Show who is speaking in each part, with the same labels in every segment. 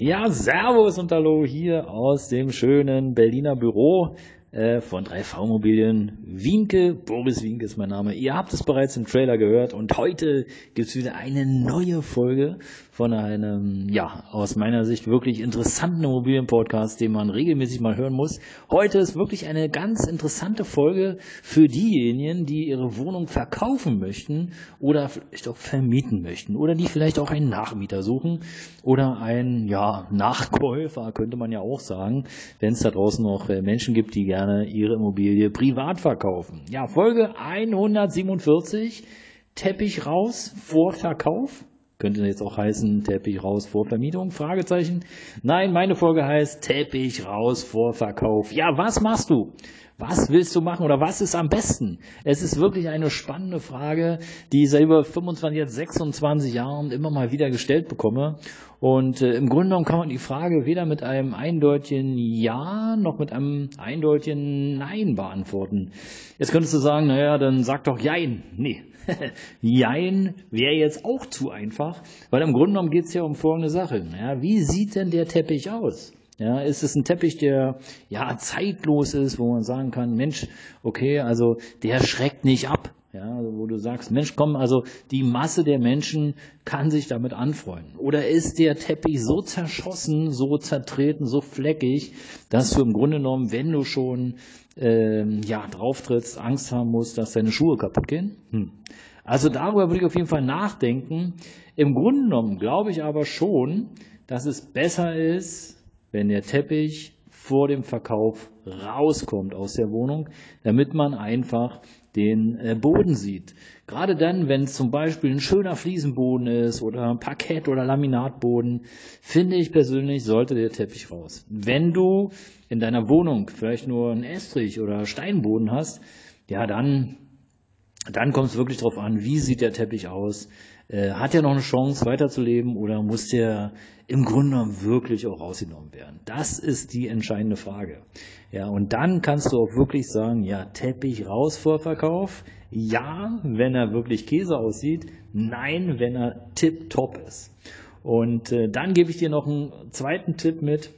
Speaker 1: Ja, Servus und Hallo hier aus dem schönen Berliner Büro von 3V Immobilien. Wienke, Boris Wienke ist mein Name. Ihr habt es bereits im Trailer gehört und heute gibt es wieder eine neue Folge von einem, ja, aus meiner Sicht wirklich interessanten Immobilienpodcast, den man regelmäßig mal hören muss. Heute ist wirklich eine ganz interessante Folge für diejenigen, die ihre Wohnung verkaufen möchten oder vielleicht auch vermieten möchten oder die vielleicht auch einen Nachmieter suchen oder einen, ja, Nachkäufer könnte man ja auch sagen, wenn es da draußen noch äh, Menschen gibt, die gerne ihre Immobilie privat verkaufen. Ja, Folge 147, Teppich raus vor Verkauf. Könnte jetzt auch heißen, Teppich raus vor Vermietung? Fragezeichen. Nein, meine Folge heißt Teppich raus vor Verkauf. Ja, was machst du? Was willst du machen oder was ist am besten? Es ist wirklich eine spannende Frage, die ich seit über 25, jetzt 26 Jahren immer mal wieder gestellt bekomme. Und äh, im Grunde genommen kann man die Frage weder mit einem eindeutigen Ja noch mit einem eindeutigen Nein beantworten. Jetzt könntest du sagen, naja, dann sag doch Jein. Nee, Jein wäre jetzt auch zu einfach, weil im Grunde genommen geht es ja um folgende Sache. Ja, wie sieht denn der Teppich aus? Ja, ist es ein Teppich, der ja zeitlos ist, wo man sagen kann, Mensch, okay, also der schreckt nicht ab. Ja, wo du sagst, Mensch, komm, also die Masse der Menschen kann sich damit anfreuen. Oder ist der Teppich so zerschossen, so zertreten, so fleckig, dass du im Grunde genommen, wenn du schon ähm, ja, drauf trittst, Angst haben musst, dass deine Schuhe kaputt gehen? Hm. Also darüber würde ich auf jeden Fall nachdenken. Im Grunde genommen glaube ich aber schon, dass es besser ist, wenn der Teppich vor dem Verkauf rauskommt aus der Wohnung, damit man einfach den äh, Boden sieht. Gerade dann, wenn es zum Beispiel ein schöner Fliesenboden ist oder Parkett- oder Laminatboden, finde ich persönlich, sollte der Teppich raus. Wenn du in deiner Wohnung vielleicht nur einen Estrich oder Steinboden hast, ja, dann, dann kommt es wirklich darauf an, wie sieht der Teppich aus, äh, hat er noch eine Chance weiterzuleben oder muss der im Grunde genommen wirklich auch rausgenommen werden? Das ist die entscheidende Frage. Ja, und dann kannst du auch wirklich sagen, ja, Teppich raus vor Verkauf. Ja, wenn er wirklich Käse aussieht. Nein, wenn er tip-top ist. Und äh, dann gebe ich dir noch einen zweiten Tipp mit.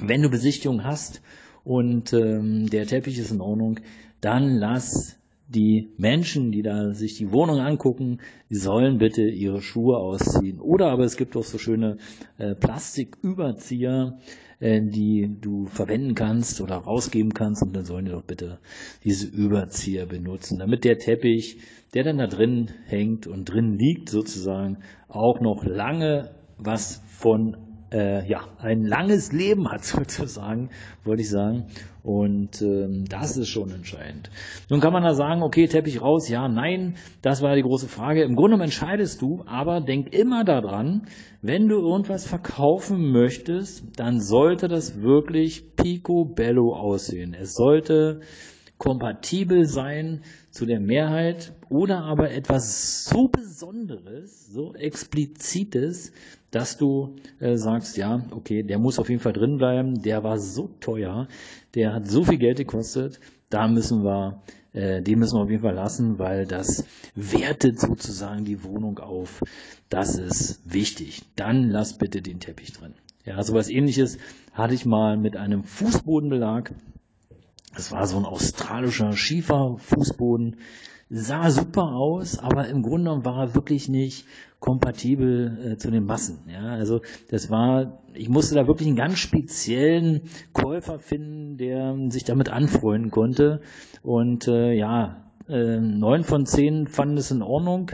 Speaker 1: Wenn du Besichtigung hast und ähm, der Teppich ist in Ordnung, dann lass die Menschen, die da sich die Wohnung angucken, die sollen bitte ihre Schuhe ausziehen. Oder aber es gibt auch so schöne äh, Plastiküberzieher, äh, die du verwenden kannst oder rausgeben kannst und dann sollen die doch bitte diese Überzieher benutzen, damit der Teppich, der dann da drin hängt und drin liegt sozusagen, auch noch lange was von äh, ja, ein langes Leben hat sozusagen, wollte ich sagen. Und ähm, das ist schon entscheidend. Nun kann man da sagen, okay, Teppich raus, ja, nein, das war die große Frage. Im Grunde entscheidest du, aber denk immer daran, wenn du irgendwas verkaufen möchtest, dann sollte das wirklich picobello aussehen. Es sollte kompatibel sein zu der Mehrheit oder aber etwas so Besonderes, so Explizites, dass du äh, sagst, ja, okay, der muss auf jeden Fall drin bleiben, der war so teuer, der hat so viel Geld gekostet, da müssen wir, äh, den müssen wir auf jeden Fall lassen, weil das wertet sozusagen die Wohnung auf. Das ist wichtig. Dann lass bitte den Teppich drin. Ja, sowas ähnliches hatte ich mal mit einem Fußbodenbelag. Es war so ein australischer Schieferfußboden sah super aus, aber im Grunde war er wirklich nicht kompatibel äh, zu den Massen. Ja, also das war, ich musste da wirklich einen ganz speziellen Käufer finden, der sich damit anfreunden konnte. Und äh, ja, äh, neun von zehn fanden es in Ordnung.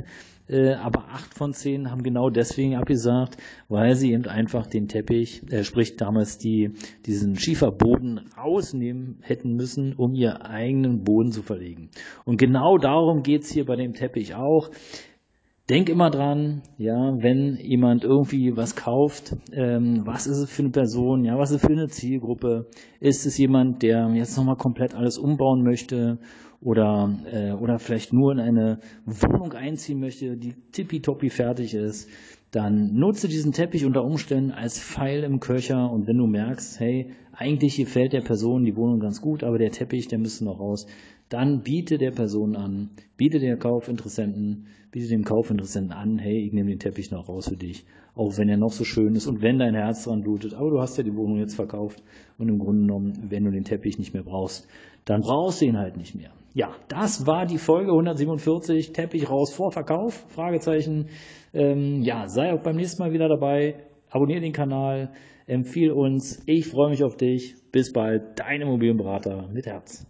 Speaker 1: Äh, aber acht von zehn haben genau deswegen abgesagt, weil sie eben einfach den Teppich, äh, sprich damals die, diesen Schieferboden rausnehmen hätten müssen, um ihr eigenen Boden zu verlegen. Und genau darum geht's hier bei dem Teppich auch. Denk immer dran, ja, wenn jemand irgendwie was kauft, ähm, was ist es für eine Person, ja, was ist es für eine Zielgruppe? Ist es jemand, der jetzt nochmal komplett alles umbauen möchte oder, äh, oder vielleicht nur in eine Wohnung einziehen möchte, die tippitoppi fertig ist? Dann nutze diesen Teppich unter Umständen als Pfeil im Köcher und wenn du merkst, hey, eigentlich gefällt der Person die Wohnung ganz gut, aber der Teppich, der müsste noch raus, dann biete der Person an, biete der Kaufinteressenten, biete dem Kaufinteressenten an, hey, ich nehme den Teppich noch raus für dich, auch wenn er noch so schön ist und wenn dein Herz dran blutet, aber du hast ja die Wohnung jetzt verkauft und im Grunde genommen, wenn du den Teppich nicht mehr brauchst, dann brauchst du ihn halt nicht mehr. Ja, das war die Folge 147, Teppich raus vor Verkauf, Fragezeichen. Ähm, ja, sei auch beim nächsten Mal wieder dabei, abonniere den Kanal, empfehle uns, ich freue mich auf dich, bis bald, dein Immobilienberater mit Herz.